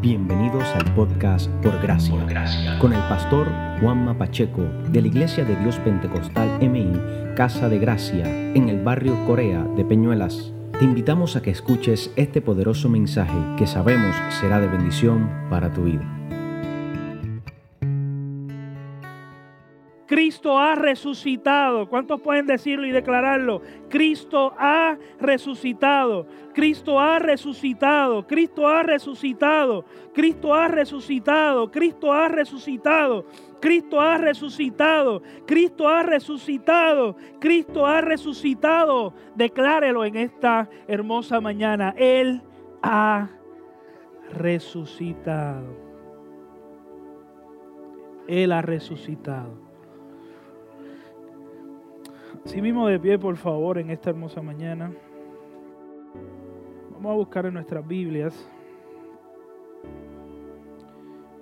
Bienvenidos al podcast Por Gracia, con el pastor Juanma Pacheco de la Iglesia de Dios Pentecostal MI, Casa de Gracia, en el barrio Corea de Peñuelas. Te invitamos a que escuches este poderoso mensaje que sabemos será de bendición para tu vida. Ha resucitado. ¿Cuántos pueden decirlo y declararlo? Cristo ha resucitado. Cristo ha resucitado. Cristo ha resucitado. Cristo ha resucitado. Cristo ha resucitado. Cristo ha resucitado. Cristo ha resucitado. Cristo ha resucitado. Declárelo en esta hermosa mañana. Él ha resucitado. Él ha resucitado. Si mismo de pie, por favor, en esta hermosa mañana. Vamos a buscar en nuestras Biblias.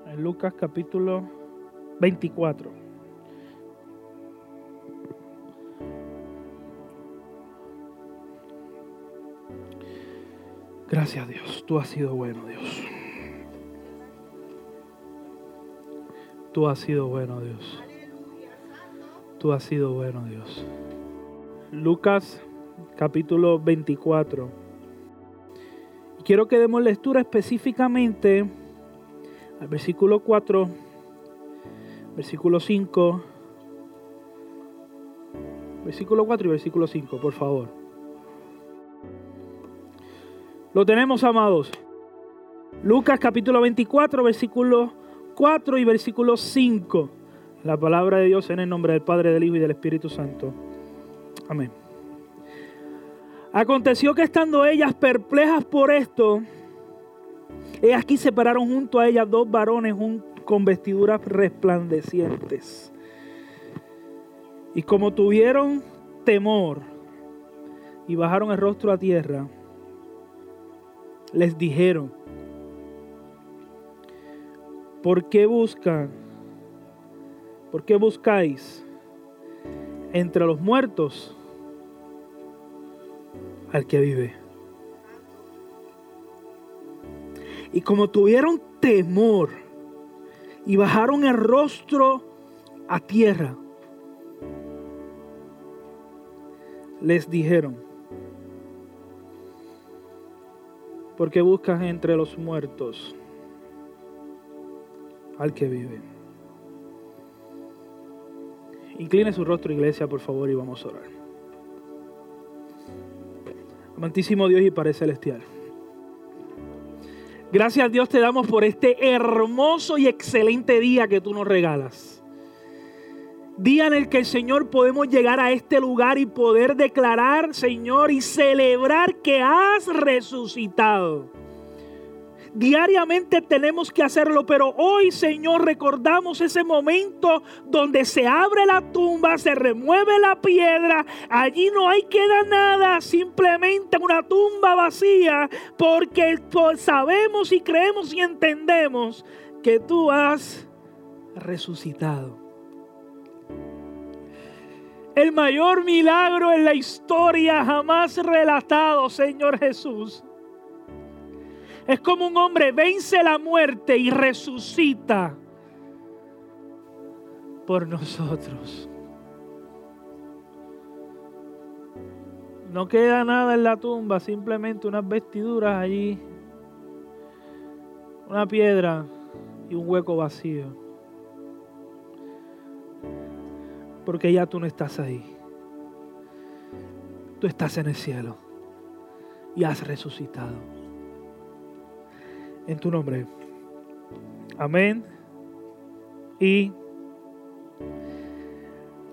En Lucas capítulo 24. Gracias Dios, tú has sido bueno Dios. Tú has sido bueno Dios. Tú has sido bueno Dios. Lucas capítulo 24. Quiero que demos lectura específicamente al versículo 4, versículo 5, versículo 4 y versículo 5, por favor. Lo tenemos, amados. Lucas capítulo 24, versículo 4 y versículo 5. La palabra de Dios en el nombre del Padre, del Hijo y del Espíritu Santo. Amén. Aconteció que estando ellas perplejas por esto, ellas aquí separaron junto a ellas dos varones con vestiduras resplandecientes. Y como tuvieron temor y bajaron el rostro a tierra, les dijeron, ¿por qué buscan? ¿Por qué buscáis entre los muertos al que vive. Y como tuvieron temor y bajaron el rostro a tierra, les dijeron, ¿por qué buscas entre los muertos al que vive? Incline su rostro, iglesia, por favor, y vamos a orar. Amantísimo Dios y Padre Celestial. Gracias Dios te damos por este hermoso y excelente día que tú nos regalas. Día en el que el Señor podemos llegar a este lugar y poder declarar, Señor, y celebrar que has resucitado. Diariamente tenemos que hacerlo, pero hoy, Señor, recordamos ese momento donde se abre la tumba, se remueve la piedra, allí no hay queda nada, simplemente una tumba vacía, porque sabemos y creemos y entendemos que tú has resucitado. El mayor milagro en la historia jamás relatado, Señor Jesús es como un hombre vence la muerte y resucita por nosotros. No queda nada en la tumba, simplemente unas vestiduras allí, una piedra y un hueco vacío. Porque ya tú no estás ahí. Tú estás en el cielo y has resucitado en tu nombre. Amén y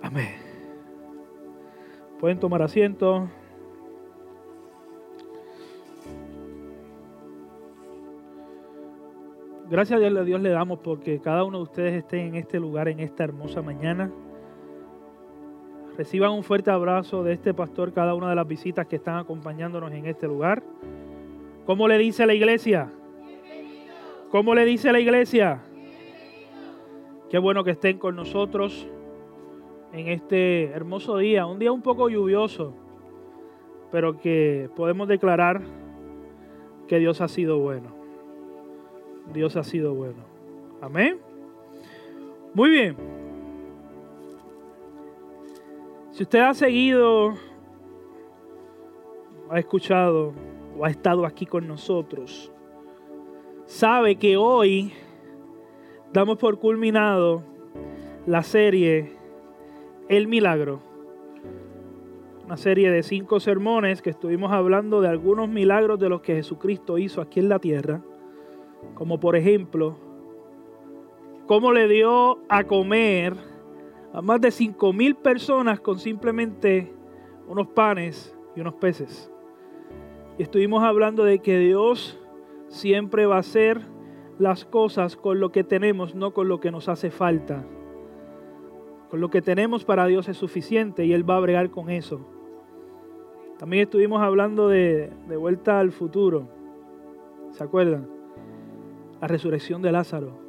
amén. Pueden tomar asiento. Gracias a Dios le damos porque cada uno de ustedes esté en este lugar en esta hermosa mañana. Reciban un fuerte abrazo de este pastor cada una de las visitas que están acompañándonos en este lugar. ¿Cómo le dice la iglesia? ¿Cómo le dice la iglesia? Qué bueno que estén con nosotros en este hermoso día, un día un poco lluvioso, pero que podemos declarar que Dios ha sido bueno. Dios ha sido bueno. Amén. Muy bien. Si usted ha seguido, ha escuchado o ha estado aquí con nosotros, sabe que hoy damos por culminado la serie El Milagro. Una serie de cinco sermones que estuvimos hablando de algunos milagros de los que Jesucristo hizo aquí en la tierra, como por ejemplo, cómo le dio a comer a más de cinco mil personas con simplemente unos panes y unos peces. Y estuvimos hablando de que Dios siempre va a hacer las cosas con lo que tenemos, no con lo que nos hace falta. Con lo que tenemos para Dios es suficiente y Él va a bregar con eso. También estuvimos hablando de, de vuelta al futuro. ¿Se acuerdan? La resurrección de Lázaro.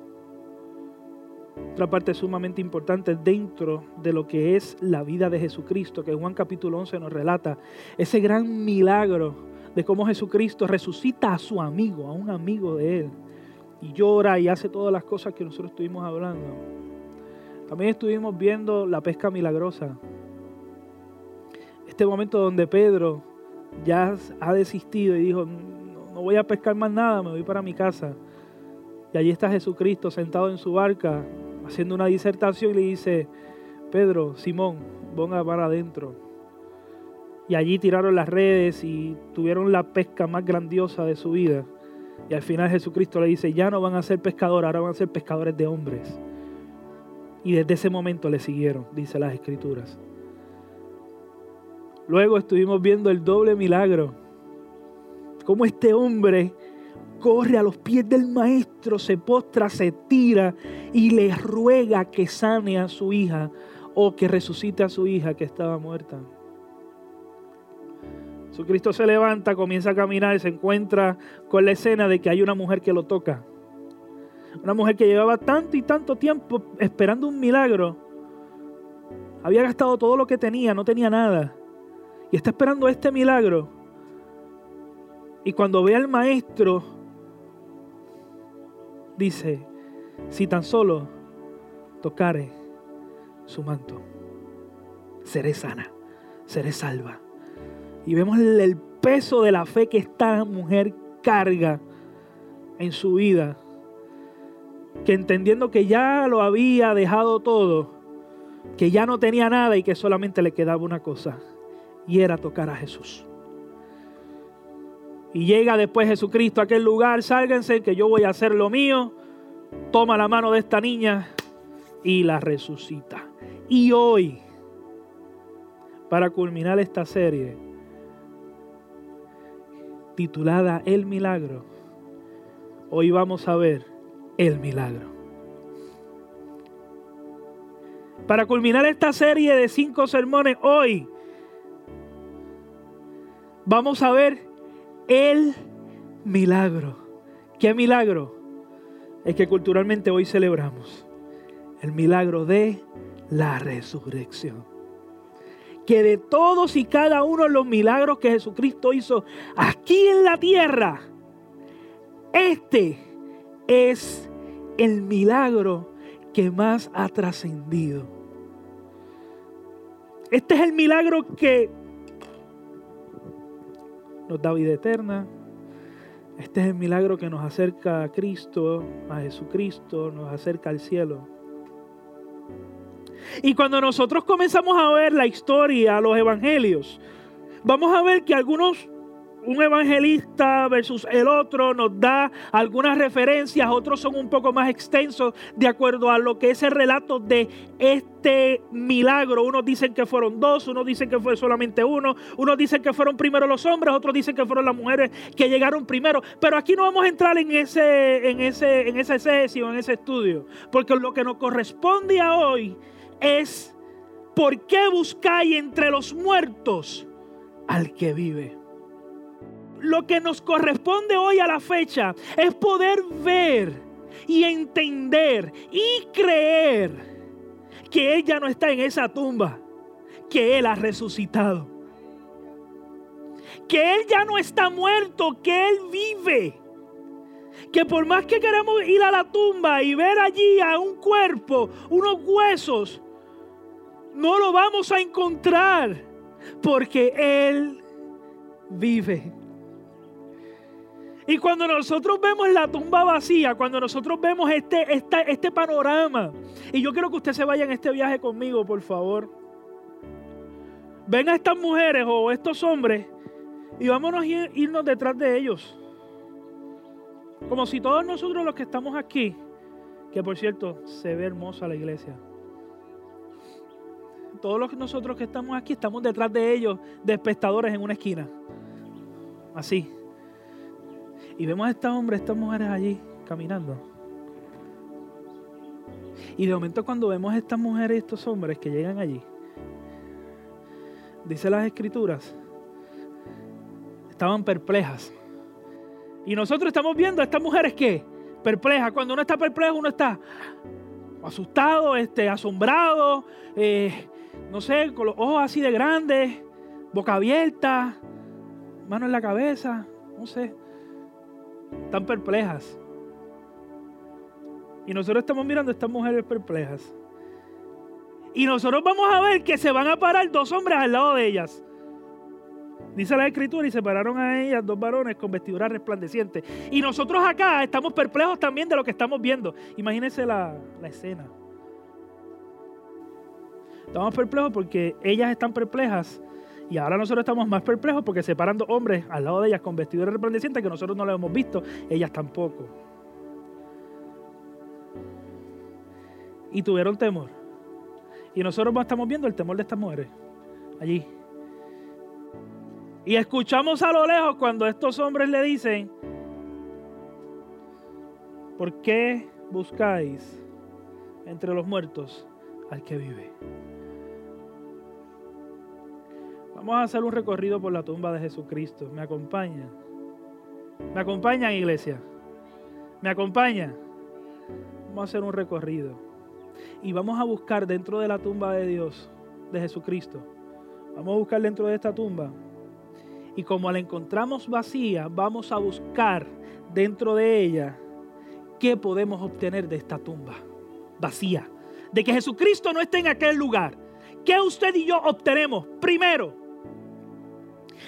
Otra parte sumamente importante dentro de lo que es la vida de Jesucristo, que Juan capítulo 11 nos relata, ese gran milagro de cómo Jesucristo resucita a su amigo, a un amigo de él, y llora y hace todas las cosas que nosotros estuvimos hablando. También estuvimos viendo la pesca milagrosa. Este momento donde Pedro ya ha desistido y dijo, no voy a pescar más nada, me voy para mi casa. Y allí está Jesucristo sentado en su barca, haciendo una disertación y le dice, Pedro, Simón, ponga para adentro. Y allí tiraron las redes y tuvieron la pesca más grandiosa de su vida. Y al final Jesucristo le dice, ya no van a ser pescadores, ahora van a ser pescadores de hombres. Y desde ese momento le siguieron, dice las escrituras. Luego estuvimos viendo el doble milagro. Cómo este hombre corre a los pies del maestro, se postra, se tira y le ruega que sane a su hija o que resucite a su hija que estaba muerta. Su Cristo se levanta, comienza a caminar y se encuentra con la escena de que hay una mujer que lo toca. Una mujer que llevaba tanto y tanto tiempo esperando un milagro. Había gastado todo lo que tenía, no tenía nada. Y está esperando este milagro. Y cuando ve al maestro, dice, si tan solo tocare su manto, seré sana, seré salva. Y vemos el peso de la fe que esta mujer carga en su vida, que entendiendo que ya lo había dejado todo, que ya no tenía nada y que solamente le quedaba una cosa, y era tocar a Jesús. Y llega después Jesucristo a aquel lugar, sálganse que yo voy a hacer lo mío. Toma la mano de esta niña y la resucita. Y hoy, para culminar esta serie, titulada El Milagro, hoy vamos a ver el milagro. Para culminar esta serie de cinco sermones, hoy vamos a ver el milagro. ¿Qué milagro? Es que culturalmente hoy celebramos el milagro de la resurrección. Que de todos y cada uno de los milagros que Jesucristo hizo aquí en la tierra, este es el milagro que más ha trascendido. Este es el milagro que nos da vida eterna. Este es el milagro que nos acerca a Cristo, a Jesucristo, nos acerca al cielo. Y cuando nosotros comenzamos a ver la historia, los evangelios, vamos a ver que algunos un evangelista versus el otro nos da algunas referencias, otros son un poco más extensos de acuerdo a lo que es el relato de este milagro. Unos dicen que fueron dos, unos dicen que fue solamente uno, unos dicen que fueron primero los hombres, otros dicen que fueron las mujeres que llegaron primero. Pero aquí no vamos a entrar en ese, en ese, en ese en ese estudio, porque lo que nos corresponde hoy es ¿por qué buscáis entre los muertos al que vive? lo que nos corresponde hoy a la fecha es poder ver y entender y creer que Él ya no está en esa tumba, que Él ha resucitado. Que Él ya no está muerto, que Él vive. que por más que queremos ir a la tumba y ver allí a un cuerpo, unos huesos, no lo vamos a encontrar porque Él vive. Y cuando nosotros vemos la tumba vacía, cuando nosotros vemos este, este panorama, y yo quiero que usted se vaya en este viaje conmigo, por favor. Ven a estas mujeres o estos hombres y vámonos a irnos detrás de ellos. Como si todos nosotros los que estamos aquí, que por cierto se ve hermosa la iglesia, todos los nosotros que estamos aquí estamos detrás de ellos, de espectadores en una esquina. Así. Y vemos a estos hombres, estas mujeres allí caminando. Y de momento cuando vemos a estas mujeres y estos hombres que llegan allí, dice las escrituras, estaban perplejas. Y nosotros estamos viendo a estas mujeres que perplejas. Cuando uno está perplejo, uno está asustado, este, asombrado, eh, no sé, con los ojos así de grandes, boca abierta, mano en la cabeza, no sé. Están perplejas. Y nosotros estamos mirando a estas mujeres perplejas. Y nosotros vamos a ver que se van a parar dos hombres al lado de ellas. Dice la escritura y separaron a ellas dos varones con vestiduras resplandecientes. Y nosotros acá estamos perplejos también de lo que estamos viendo. Imagínense la, la escena. Estamos perplejos porque ellas están perplejas y ahora nosotros estamos más perplejos porque separan dos hombres al lado de ellas con vestiduras resplandecientes que nosotros no lo hemos visto, ellas tampoco. Y tuvieron temor. Y nosotros estamos viendo el temor de estas mujeres allí. Y escuchamos a lo lejos cuando estos hombres le dicen, ¿por qué buscáis entre los muertos al que vive? Vamos a hacer un recorrido por la tumba de Jesucristo. ¿Me acompañan? ¿Me acompañan, iglesia? ¿Me acompañan? Vamos a hacer un recorrido. Y vamos a buscar dentro de la tumba de Dios, de Jesucristo. Vamos a buscar dentro de esta tumba y como la encontramos vacía, vamos a buscar dentro de ella qué podemos obtener de esta tumba vacía. De que Jesucristo no esté en aquel lugar. ¿Qué usted y yo obtenemos? Primero,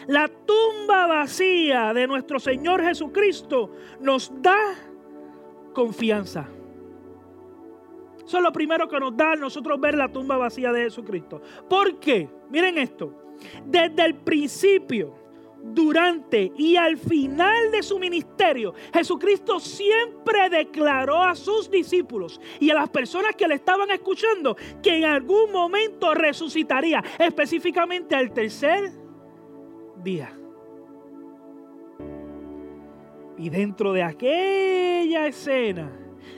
la tumba vacía de nuestro Señor Jesucristo nos da confianza. Eso es lo primero que nos da nosotros ver la tumba vacía de Jesucristo. ¿Por qué? Miren esto. Desde el principio, durante y al final de su ministerio, Jesucristo siempre declaró a sus discípulos y a las personas que le estaban escuchando que en algún momento resucitaría, específicamente al tercer día. Y dentro de aquella escena,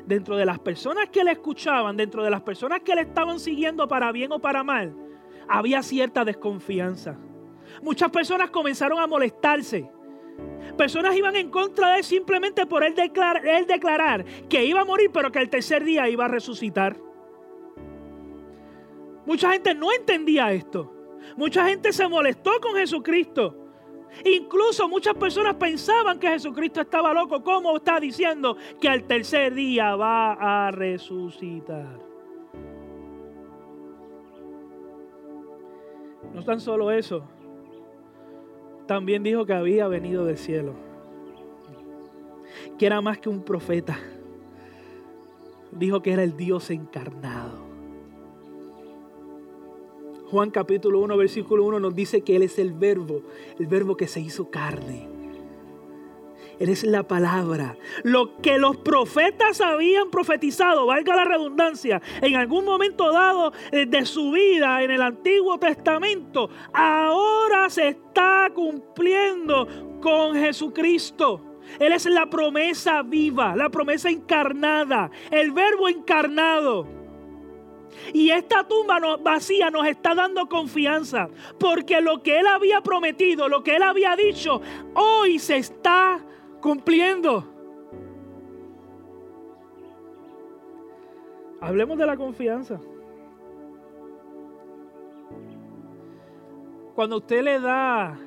dentro de las personas que le escuchaban, dentro de las personas que le estaban siguiendo para bien o para mal, había cierta desconfianza Muchas personas comenzaron a molestarse. Personas iban en contra de él simplemente por él declarar, él declarar que iba a morir, pero que el tercer día iba a resucitar. Mucha gente no entendía esto. Mucha gente se molestó con Jesucristo. Incluso muchas personas pensaban que Jesucristo estaba loco. ¿Cómo está diciendo que al tercer día va a resucitar? No tan solo eso también dijo que había venido del cielo, que era más que un profeta. Dijo que era el Dios encarnado. Juan capítulo 1, versículo 1 nos dice que Él es el verbo, el verbo que se hizo carne. Eres la palabra. Lo que los profetas habían profetizado, valga la redundancia, en algún momento dado eh, de su vida en el Antiguo Testamento, ahora se está cumpliendo con Jesucristo. Él es la promesa viva, la promesa encarnada, el verbo encarnado. Y esta tumba vacía nos está dando confianza, porque lo que él había prometido, lo que él había dicho, hoy se está cumpliendo. Hablemos de la confianza. Cuando usted le da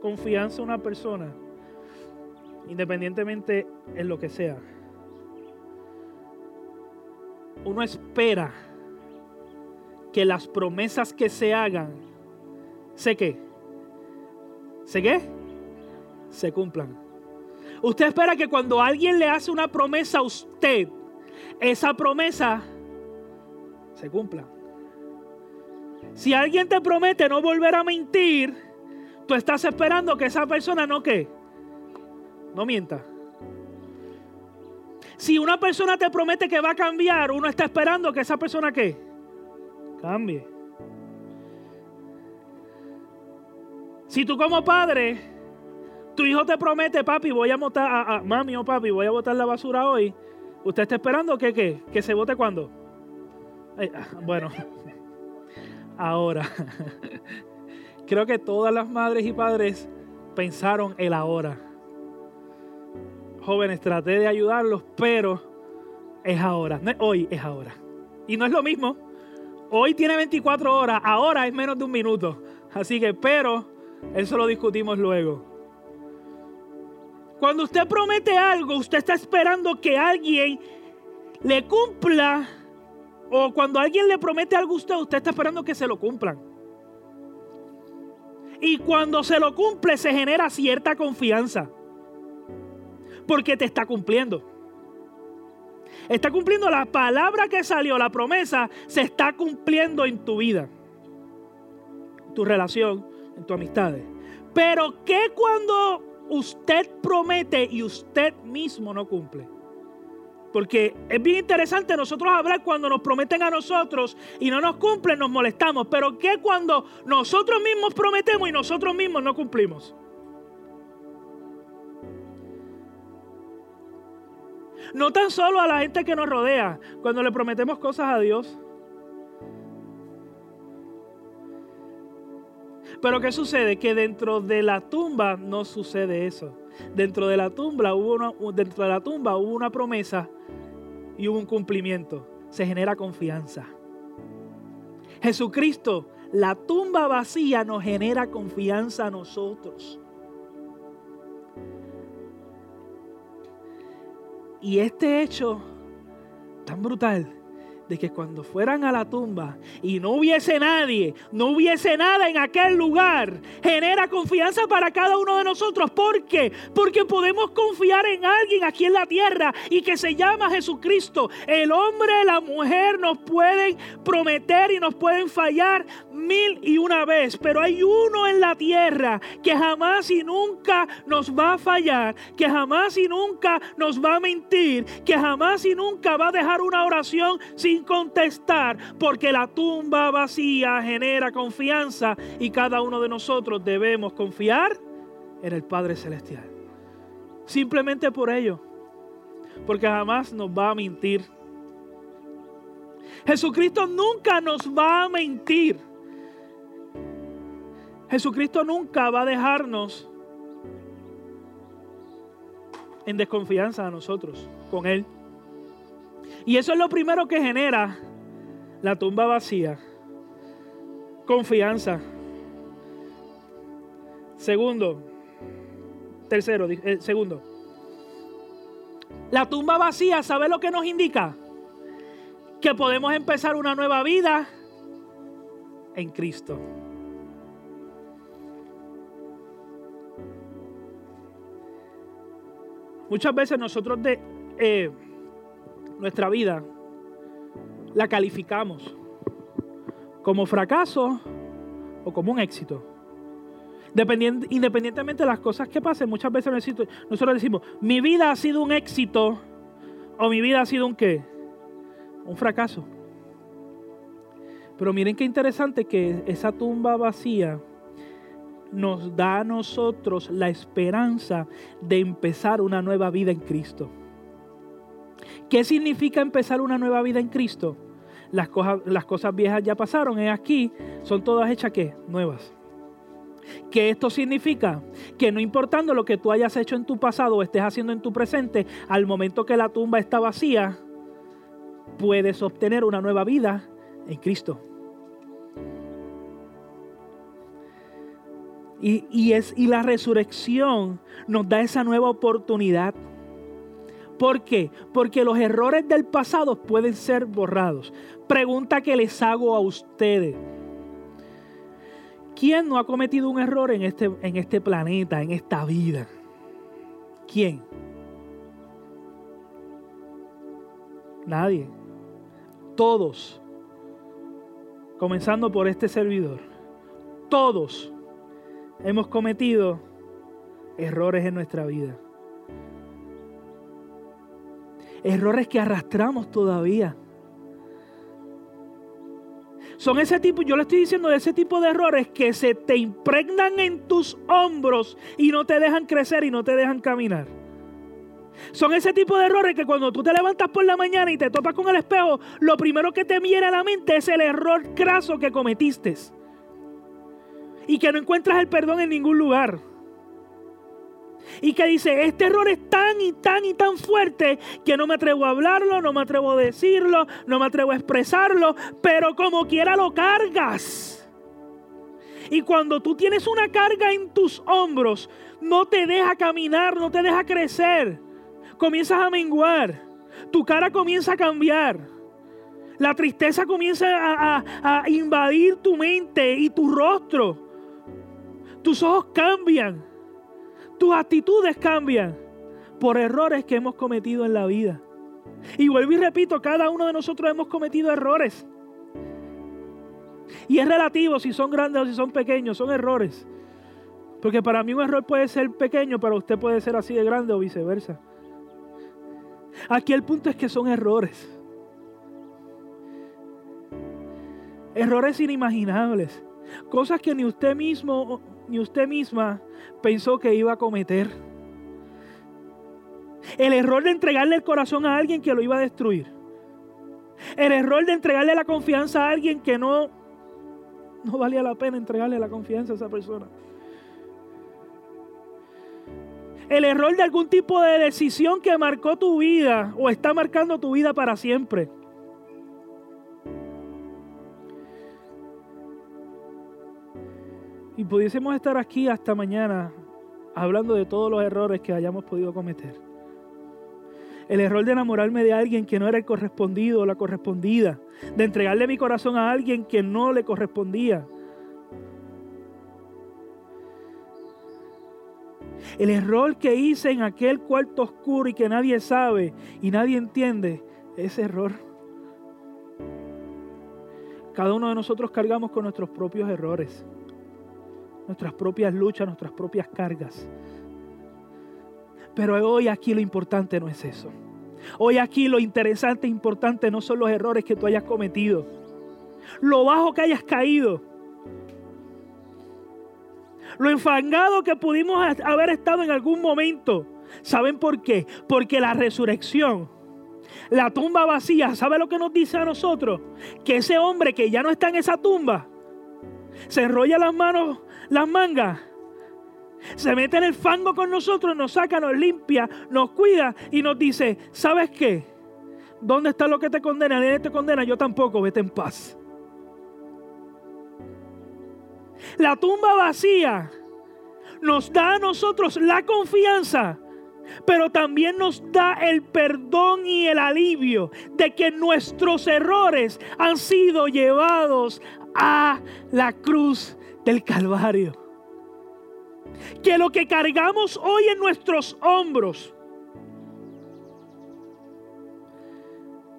confianza a una persona, independientemente en lo que sea, uno espera que las promesas que se hagan, ¿sé qué? ¿Sé qué? Se cumplan. Usted espera que cuando alguien le hace una promesa a usted, esa promesa se cumpla. Si alguien te promete no volver a mentir, tú estás esperando que esa persona no qué? No mienta. Si una persona te promete que va a cambiar, uno está esperando que esa persona qué? Cambie. Si tú como padre, tu hijo te promete, papi, voy a botar, a, mami o papi, voy a botar la basura hoy, usted está esperando que qué? Que se vote cuando. Ah, bueno, ahora. Creo que todas las madres y padres pensaron el ahora. Jóvenes, traté de ayudarlos, pero es ahora. No es hoy, es ahora. Y no es lo mismo. Hoy tiene 24 horas, ahora es menos de un minuto. Así que, pero, eso lo discutimos luego. Cuando usted promete algo, usted está esperando que alguien le cumpla. O cuando alguien le promete algo a usted, usted está esperando que se lo cumplan. Y cuando se lo cumple se genera cierta confianza. Porque te está cumpliendo. Está cumpliendo la palabra que salió, la promesa, se está cumpliendo en tu vida. Tu relación, en tu amistades. Pero ¿qué cuando usted promete y usted mismo no cumple? Porque es bien interesante nosotros hablar cuando nos prometen a nosotros y no nos cumplen, nos molestamos. Pero ¿qué cuando nosotros mismos prometemos y nosotros mismos no cumplimos? No tan solo a la gente que nos rodea, cuando le prometemos cosas a Dios. Pero ¿qué sucede? Que dentro de la tumba no sucede eso. Dentro de la tumba hubo una, dentro de la tumba hubo una promesa y hubo un cumplimiento. Se genera confianza. Jesucristo, la tumba vacía nos genera confianza a nosotros. Y este hecho tan brutal de que cuando fueran a la tumba y no hubiese nadie, no hubiese nada en aquel lugar, genera confianza para cada uno de nosotros. ¿Por qué? Porque podemos confiar en alguien aquí en la tierra y que se llama Jesucristo. El hombre, la mujer nos pueden prometer y nos pueden fallar mil y una vez, pero hay uno en la tierra que jamás y nunca nos va a fallar, que jamás y nunca nos va a mentir, que jamás y nunca va a dejar una oración sin contestar, porque la tumba vacía genera confianza y cada uno de nosotros debemos confiar en el Padre Celestial. Simplemente por ello, porque jamás nos va a mentir. Jesucristo nunca nos va a mentir. Jesucristo nunca va a dejarnos en desconfianza a nosotros con Él. Y eso es lo primero que genera la tumba vacía. Confianza. Segundo, tercero, eh, segundo. La tumba vacía, ¿sabe lo que nos indica? Que podemos empezar una nueva vida en Cristo. Muchas veces nosotros de, eh, nuestra vida la calificamos como fracaso o como un éxito. Independientemente de las cosas que pasen, muchas veces nosotros decimos, mi vida ha sido un éxito o mi vida ha sido un qué? Un fracaso. Pero miren qué interesante que esa tumba vacía nos da a nosotros la esperanza de empezar una nueva vida en Cristo. ¿Qué significa empezar una nueva vida en Cristo? Las cosas, viejas ya pasaron, es aquí, son todas hechas. Nuevas. ¿Qué esto significa? Que no importando lo que tú hayas hecho en tu pasado o estés haciendo en tu presente, al momento que la tumba está vacía, puedes obtener una nueva vida en Cristo. Y, es, y la resurrección nos da esa nueva oportunidad. ¿Por qué? Porque los errores del pasado pueden ser borrados. Pregunta que les hago a ustedes. ¿Quién no ha cometido un error en este, en este planeta, en esta vida? ¿Quién? Nadie. Todos. Comenzando por este servidor. Todos hemos cometido errores en nuestra vida. Errores que arrastramos todavía. Son ese tipo, yo le estoy diciendo de ese tipo de errores que se te impregnan en tus hombros y no te dejan crecer y no te dejan caminar. Son ese tipo de errores que cuando tú te levantas por la mañana y te topas con el espejo, lo primero que te viene a la mente es el error craso que cometiste. Y que no encuentras el perdón en ningún lugar. Y que dice, este error es tan y tan y tan fuerte que no me atrevo a hablarlo, no me atrevo a decirlo, no me atrevo a expresarlo, pero como quiera lo cargas. Y cuando tú tienes una carga en tus hombros, no te deja caminar, no te deja crecer. Comienzas a menguar, tu cara comienza a cambiar. La tristeza comienza a, a invadir tu mente y tu rostro. Tus ojos cambian. Tus actitudes cambian por errores que hemos cometido en la vida. Y vuelvo y repito, cada uno de nosotros hemos cometido errores. Y es relativo si son grandes o si son pequeños, son errores. Porque para mí un error puede ser pequeño, pero usted puede ser así de grande o viceversa. Aquí el punto es que son errores. Errores inimaginables. Cosas que ni usted mismo ni usted misma pensó que iba a cometer. El error de entregarle el corazón a alguien que lo iba a destruir. El error de entregarle la confianza a alguien que no, no valía la pena entregarle la confianza a esa persona. El error de algún tipo de decisión que marcó tu vida o está marcando tu vida para siempre. Y pudiésemos estar aquí hasta mañana hablando de todos los errores que hayamos podido cometer. El error de enamorarme de alguien que no era el correspondido o la correspondida. De entregarle mi corazón a alguien que no le correspondía. El error que hice en aquel cuarto oscuro y que nadie sabe y nadie entiende, ese error. Cada uno de nosotros cargamos con nuestros propios errores nuestras propias luchas, nuestras propias cargas. Pero hoy aquí lo importante no es eso. Hoy aquí lo interesante e importante no son los errores que tú hayas cometido, lo bajo que hayas caído, lo enfangado que pudimos haber estado en algún momento. ¿Saben por qué? Porque la resurrección, la tumba vacía, ¿sabe lo que nos dice a nosotros? Que ese hombre que ya no está en esa tumba, se enrolla las manos las mangas. Se mete en el fango con nosotros, nos saca, nos limpia, nos cuida y nos dice, ¿sabes qué? ¿Dónde está lo que te condena? Nadie te condena, yo tampoco, vete en paz. La tumba vacía nos da a nosotros la confianza, pero también nos da el perdón y el alivio de que nuestros errores han sido llevados a la cruz del Calvario. Que lo que cargamos hoy en nuestros hombros,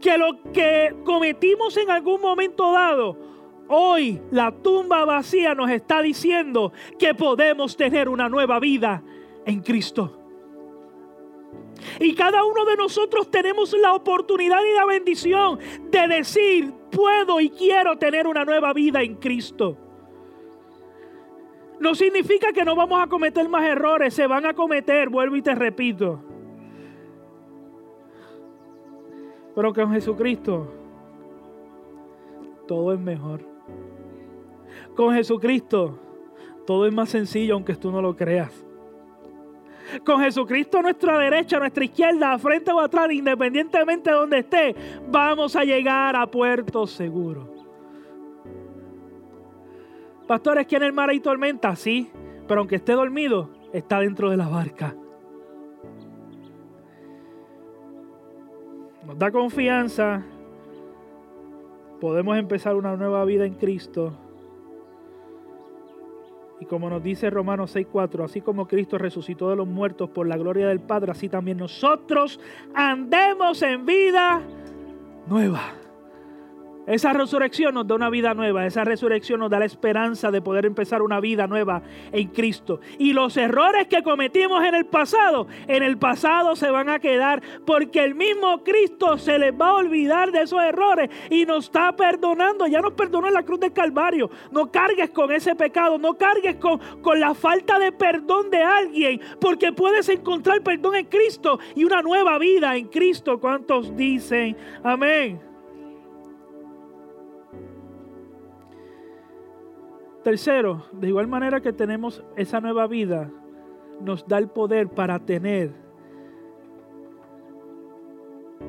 que lo que cometimos en algún momento dado, hoy la tumba vacía nos está diciendo que podemos tener una nueva vida en Cristo. Y cada uno de nosotros tenemos la oportunidad y la bendición de decir, puedo y quiero tener una nueva vida en Cristo. No significa que no vamos a cometer más errores, se van a cometer, vuelvo y te repito. Pero con Jesucristo todo es mejor. Con Jesucristo todo es más sencillo aunque tú no lo creas. Con Jesucristo a nuestra derecha, nuestra izquierda, a frente o atrás, independientemente de donde esté, vamos a llegar a puerto seguro. Pastores, que en el mar hay tormenta, sí. Pero aunque esté dormido, está dentro de la barca. Nos da confianza. Podemos empezar una nueva vida en Cristo. Y como nos dice Romanos 6:4, así como Cristo resucitó de los muertos por la gloria del Padre, así también nosotros andemos en vida nueva. Esa resurrección nos da una vida nueva, esa resurrección nos da la esperanza de poder empezar una vida nueva en Cristo. Y los errores que cometimos en el pasado, en el pasado se van a quedar porque el mismo Cristo se les va a olvidar de esos errores y nos está perdonando. Ya nos perdonó en la cruz del Calvario. No cargues con ese pecado, no cargues con, con la falta de perdón de alguien, porque puedes encontrar perdón en Cristo y una nueva vida en Cristo. ¿Cuántos dicen amén? Tercero, de igual manera que tenemos esa nueva vida, nos da el poder para tener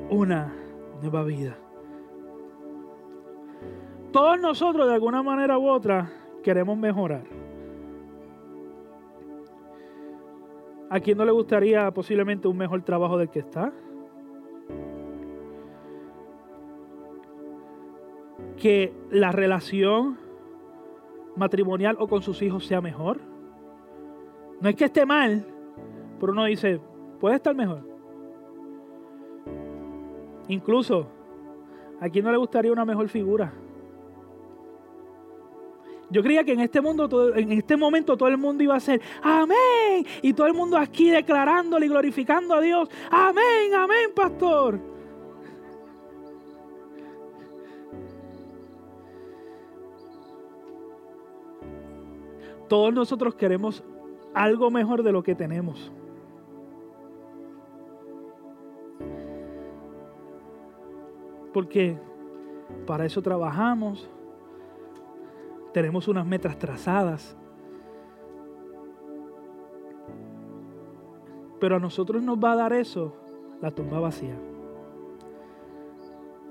una nueva vida. Todos nosotros de alguna manera u otra queremos mejorar. ¿A quién no le gustaría posiblemente un mejor trabajo del que está? Que la relación matrimonial o con sus hijos sea mejor. No es que esté mal, pero uno dice, puede estar mejor. Incluso, ¿a quién no le gustaría una mejor figura? Yo creía que en este mundo, en este momento todo el mundo iba a ser amén. Y todo el mundo aquí declarándole y glorificando a Dios. Amén, amén, pastor. Todos nosotros queremos algo mejor de lo que tenemos. Porque para eso trabajamos, tenemos unas metas trazadas. Pero a nosotros nos va a dar eso la tumba vacía.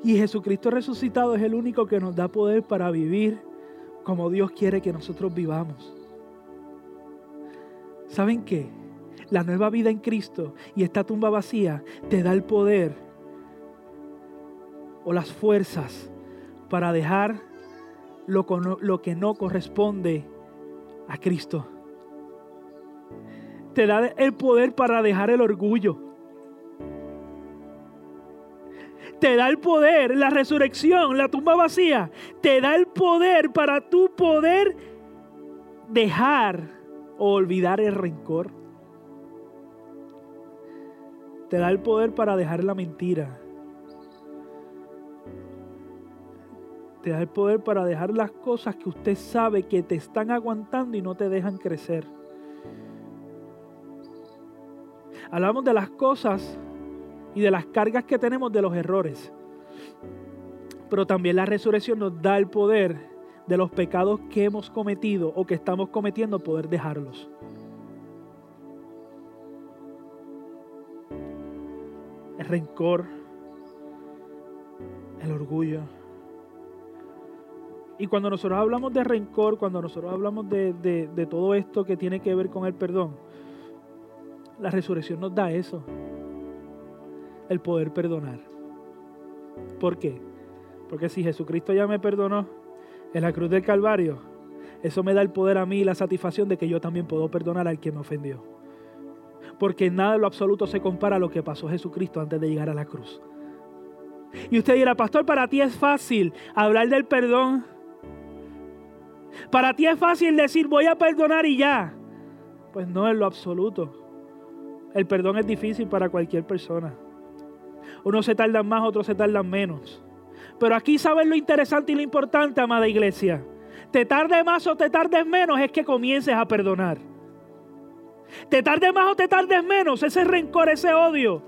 Y Jesucristo resucitado es el único que nos da poder para vivir como Dios quiere que nosotros vivamos. ¿Saben qué? La nueva vida en Cristo y esta tumba vacía te da el poder o las fuerzas para dejar lo, lo que no corresponde a Cristo. Te da el poder para dejar el orgullo. Te da el poder, la resurrección, la tumba vacía. Te da el poder para tú poder dejar o olvidar el rencor. Te da el poder para dejar la mentira. Te da el poder para dejar las cosas que usted sabe que te están aguantando y no te dejan crecer. Hablamos de las cosas y de las cargas que tenemos de los errores. Pero también la resurrección nos da el poder de los pecados que hemos cometido o que estamos cometiendo, poder dejarlos. El rencor, el orgullo. Y cuando nosotros hablamos de rencor, cuando nosotros hablamos de, de todo esto que tiene que ver con el perdón, la resurrección nos da eso, el poder perdonar. ¿Por qué? Porque si Jesucristo ya me perdonó, en la cruz del Calvario, eso me da el poder a mí y la satisfacción de que yo también puedo perdonar al que me ofendió. Porque nada en lo absoluto se compara a lo que pasó Jesucristo antes de llegar a la cruz. Y usted dirá, pastor, para ti es fácil hablar del perdón. Para ti es fácil decir, voy a perdonar y ya. Pues no en lo absoluto. El perdón es difícil para cualquier persona. Unos se tardan más, otros se tardan menos. Pero aquí sabes lo interesante y lo importante, amada iglesia. Te tarde más o te tardes menos es que comiences a perdonar. Te tarde más o te tardes menos, ese rencor, ese odio,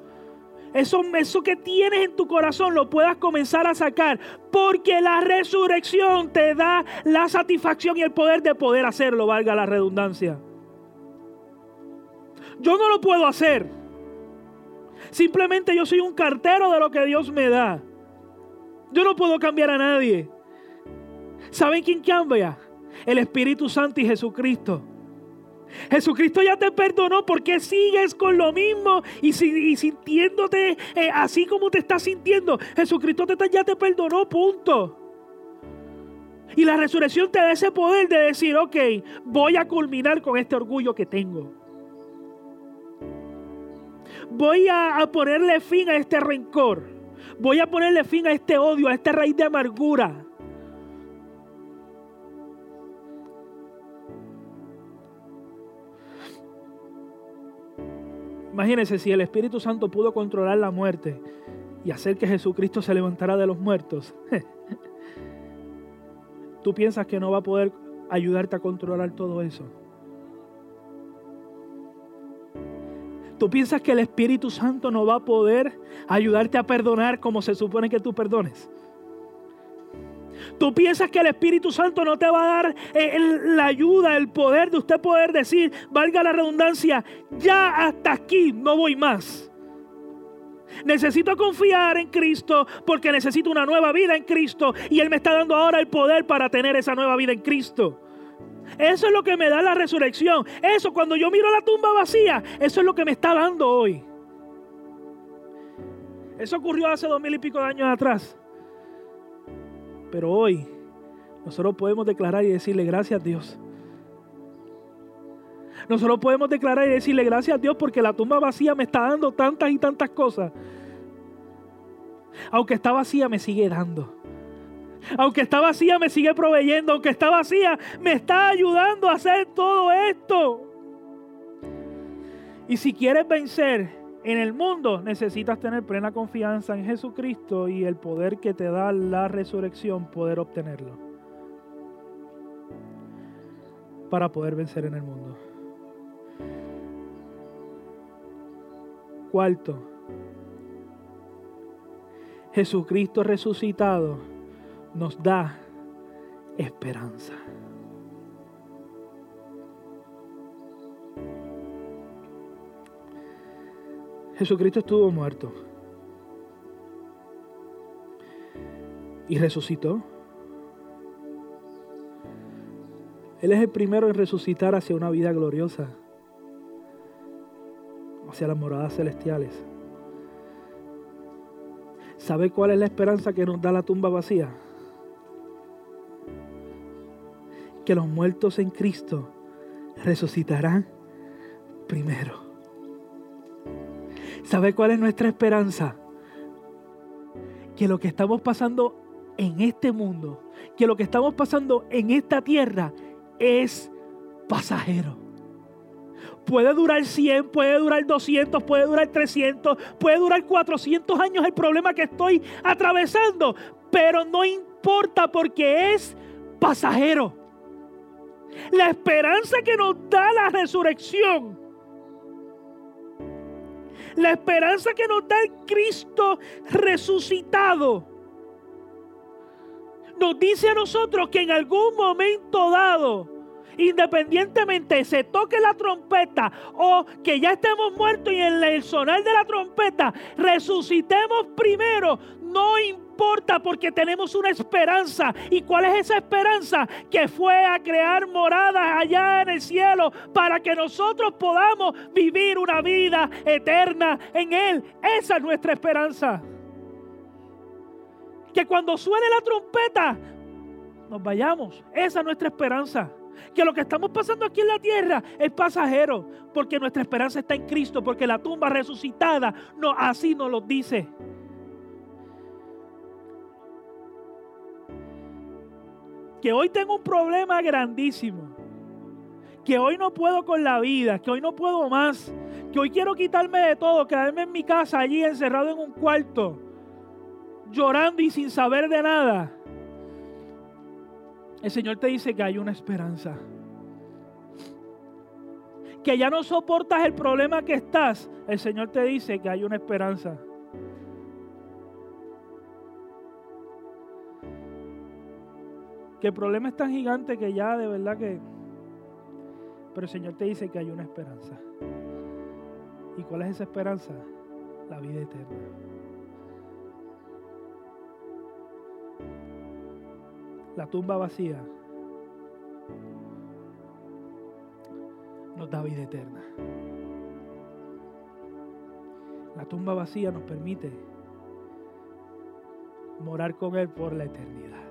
eso, eso que tienes en tu corazón lo puedas comenzar a sacar. Porque la resurrección te da la satisfacción y el poder de poder hacerlo, valga la redundancia. Yo no lo puedo hacer. Simplemente yo soy un cartero de lo que Dios me da. Yo no puedo cambiar a nadie. ¿Saben quién cambia? El Espíritu Santo y Jesucristo. Jesucristo ya te perdonó. ¿Por qué sigues con lo mismo y, sintiéndote eh, así como te estás sintiendo? Jesucristo te, ya te perdonó, punto. Y la resurrección te da ese poder de decir, ok, voy a culminar con este orgullo que tengo. Voy a ponerle fin a este rencor. Voy a ponerle fin a este odio, a esta raíz de amargura. Imagínense si el Espíritu Santo pudo controlar la muerte y hacer que Jesucristo se levantara de los muertos. ¿Tú piensas que no va a poder ayudarte a controlar todo eso? ¿Tú piensas que el Espíritu Santo no va a poder ayudarte a perdonar como se supone que tú perdones? Tú piensas que el Espíritu Santo no te va a dar eh, la ayuda, el poder de usted poder decir, valga la redundancia, ya hasta aquí no voy más. Necesito confiar en Cristo porque necesito una nueva vida en Cristo y Él me está dando ahora el poder para tener esa nueva vida en Cristo. Eso es lo que me da la resurrección. Eso cuando yo miro la tumba vacía, eso es lo que me está dando hoy. Eso ocurrió hace dos mil y pico de años atrás. Pero hoy nosotros podemos declarar y decirle gracias a Dios. Nosotros podemos declarar y decirle gracias a Dios porque la tumba vacía me está dando tantas y tantas cosas. Aunque está vacía me sigue dando. Aunque está vacía me sigue proveyendo. Aunque está vacía me está ayudando a hacer todo esto. Y si quieres vencer en el mundo necesitas tener plena confianza en Jesucristo y el poder que te da la resurrección, poder obtenerlo. Para poder vencer en el mundo. Cuarto, Jesucristo resucitado nos da esperanza. Jesucristo estuvo muerto y resucitó. Él es el primero en resucitar hacia una vida gloriosa, hacia las moradas celestiales. ¿Sabe cuál es la esperanza que nos da la tumba vacía? Que los muertos en Cristo resucitarán primero. ¿Sabe cuál es nuestra esperanza? Que lo que estamos pasando en este mundo, que lo que estamos pasando en esta tierra es pasajero. Puede durar 100, puede durar 200, puede durar 300, puede durar 400 años el problema que estoy atravesando, pero no importa porque es pasajero. La esperanza que nos da la resurrección la esperanza que nos da el Cristo resucitado. Nos dice a nosotros que en algún momento dado, independientemente se toque la trompeta o que ya estemos muertos y en el sonar de la trompeta resucitemos primero, no importa porque tenemos una esperanza. ¿Y cuál es esa esperanza? Que fue a crear moradas allá en el cielo para que nosotros podamos vivir una vida eterna en Él. Esa es nuestra esperanza. Que cuando suene la trompeta, nos vayamos. Esa es nuestra esperanza. Que lo que estamos pasando aquí en la tierra es pasajero, porque nuestra esperanza está en Cristo, porque la tumba resucitada así nos lo dice. Que hoy tengo un problema grandísimo, que hoy no puedo con la vida, que hoy no puedo más, que hoy quiero quitarme de todo, quedarme en mi casa allí encerrado en un cuarto, llorando y sin saber de nada. El Señor te dice que hay una esperanza. Que ya no soportas el problema que estás. El Señor te dice que hay una esperanza. Que el problema es tan gigante que ya de verdad que... Pero el Señor te dice que hay una esperanza. ¿Y cuál es esa esperanza? La vida eterna. La tumba vacía nos da vida eterna. La tumba vacía nos permite morar con Él por la eternidad.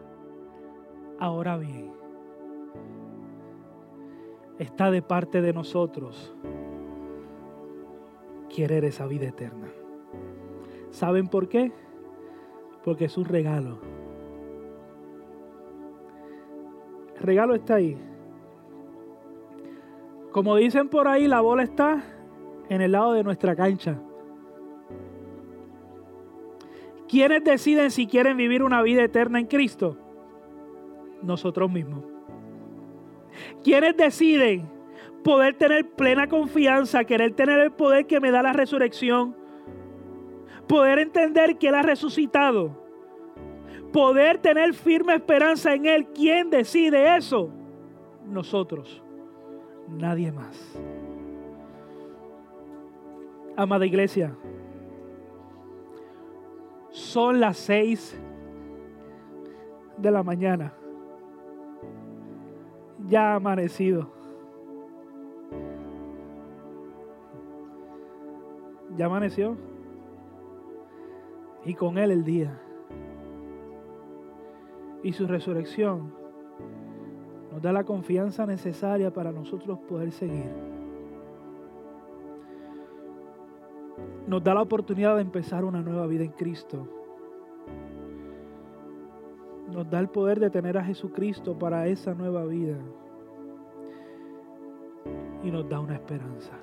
Ahora bien, está de parte de nosotros querer esa vida eterna. ¿Saben por qué? Porque es un regalo. El regalo está ahí. Como dicen por ahí, la bola está en el lado de nuestra cancha. ¿Quiénes deciden si quieren vivir una vida eterna en Cristo? Nosotros mismos. ¿Quiénes deciden poder tener plena confianza, querer tener el poder que me da la resurrección? Poder entender que Él ha resucitado. Poder tener firme esperanza en Él. ¿Quién decide eso? Nosotros. Nadie más. Amada iglesia, son las seis de la mañana. Ya ha amanecido. Ya amaneció. Y con él el día. Y su resurrección nos da la confianza necesaria para nosotros poder seguir. nos da la oportunidad de empezar una nueva vida en Cristo. Nos da el poder de tener a Jesucristo para esa nueva vida. Y nos da una esperanza.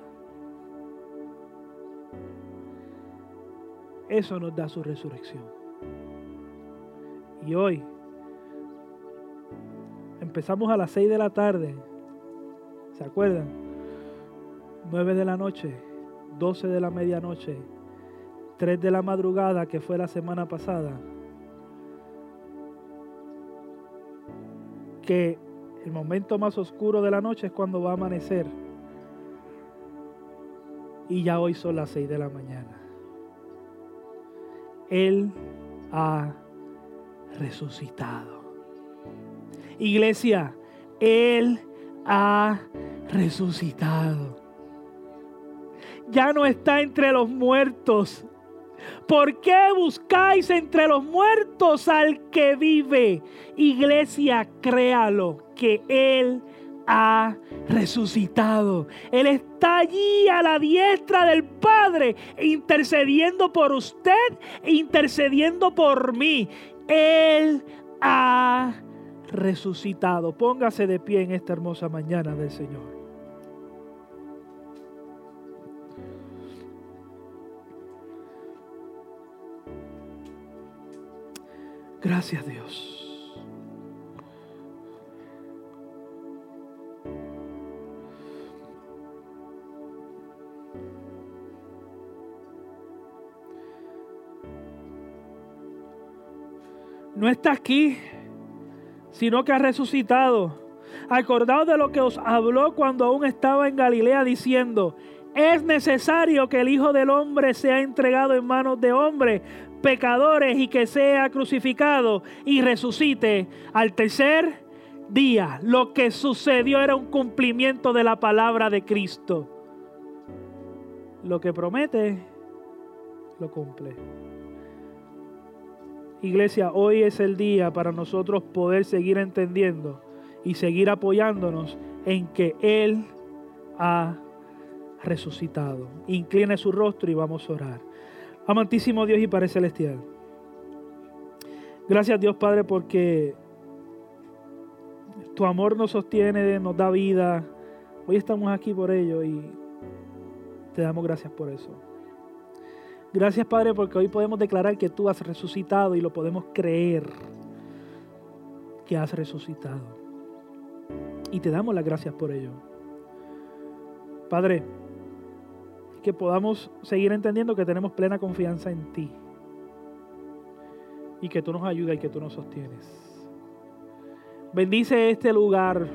Eso nos da su resurrección. Y hoy empezamos a las 6 de la tarde. ¿Se acuerdan? 9 de la noche 12 de la medianoche, 3 de la madrugada que fue la semana pasada, que el momento más oscuro de la noche es cuando va a amanecer. Y ya hoy son las 6 de la mañana. Él ha resucitado. Iglesia, Él ha resucitado ya no está entre los muertos. ¿Por qué buscáis entre los muertos al que vive? Iglesia, créalo, que Él ha resucitado. Él está allí a la diestra del Padre, intercediendo por usted, intercediendo por mí. Él ha resucitado. Póngase de pie en esta hermosa mañana del Señor. Gracias Dios. No está aquí, sino que ha resucitado. Acordaos de lo que os habló cuando aún estaba en Galilea diciendo, es necesario que el Hijo del Hombre sea entregado en manos de hombre, pecadores y que sea crucificado y resucite al tercer día. Lo que sucedió era un cumplimiento de la palabra de Cristo. Lo que promete, lo cumple. Iglesia, hoy es el día para nosotros poder seguir entendiendo y seguir apoyándonos en que Él ha resucitado. Incline su rostro y vamos a orar. Amantísimo Dios y Padre Celestial. Gracias Dios Padre porque tu amor nos sostiene, nos da vida. Hoy estamos aquí por ello y te damos gracias por eso. Gracias Padre porque hoy podemos declarar que tú has resucitado y lo podemos creer que has resucitado. Y te damos las gracias por ello. Padre, que podamos seguir entendiendo que tenemos plena confianza en ti y que tú nos ayudas y que tú nos sostienes. Bendice este lugar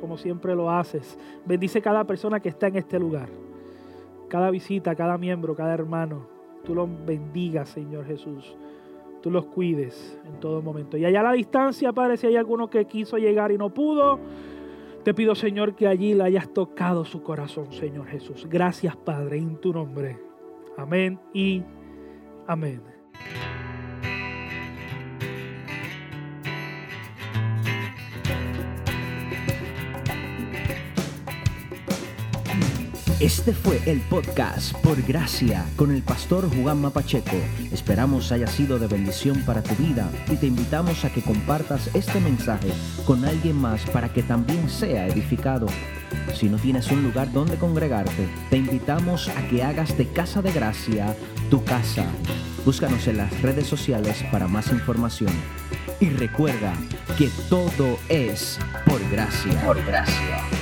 como siempre lo haces. Bendice cada persona que está en este lugar. Cada visita, cada miembro, cada hermano. Tú los bendigas, Señor Jesús. Tú los cuides en todo momento. Y allá a la distancia, Padre, si hay alguno que quiso llegar y no pudo, Te pido, Señor, que allí le hayas tocado su corazón, Señor Jesús. Gracias, Padre, en tu nombre. Amén y amén. Este fue el podcast Por Gracia con el pastor Juan Mapacheco. Esperamos haya sido de bendición para tu vida y te invitamos a que compartas este mensaje con alguien más para que también sea edificado. Si no tienes un lugar donde congregarte, te invitamos a que hagas de Casa de Gracia tu casa. Búscanos en las redes sociales para más información. Y recuerda que todo es por gracia. Por gracia.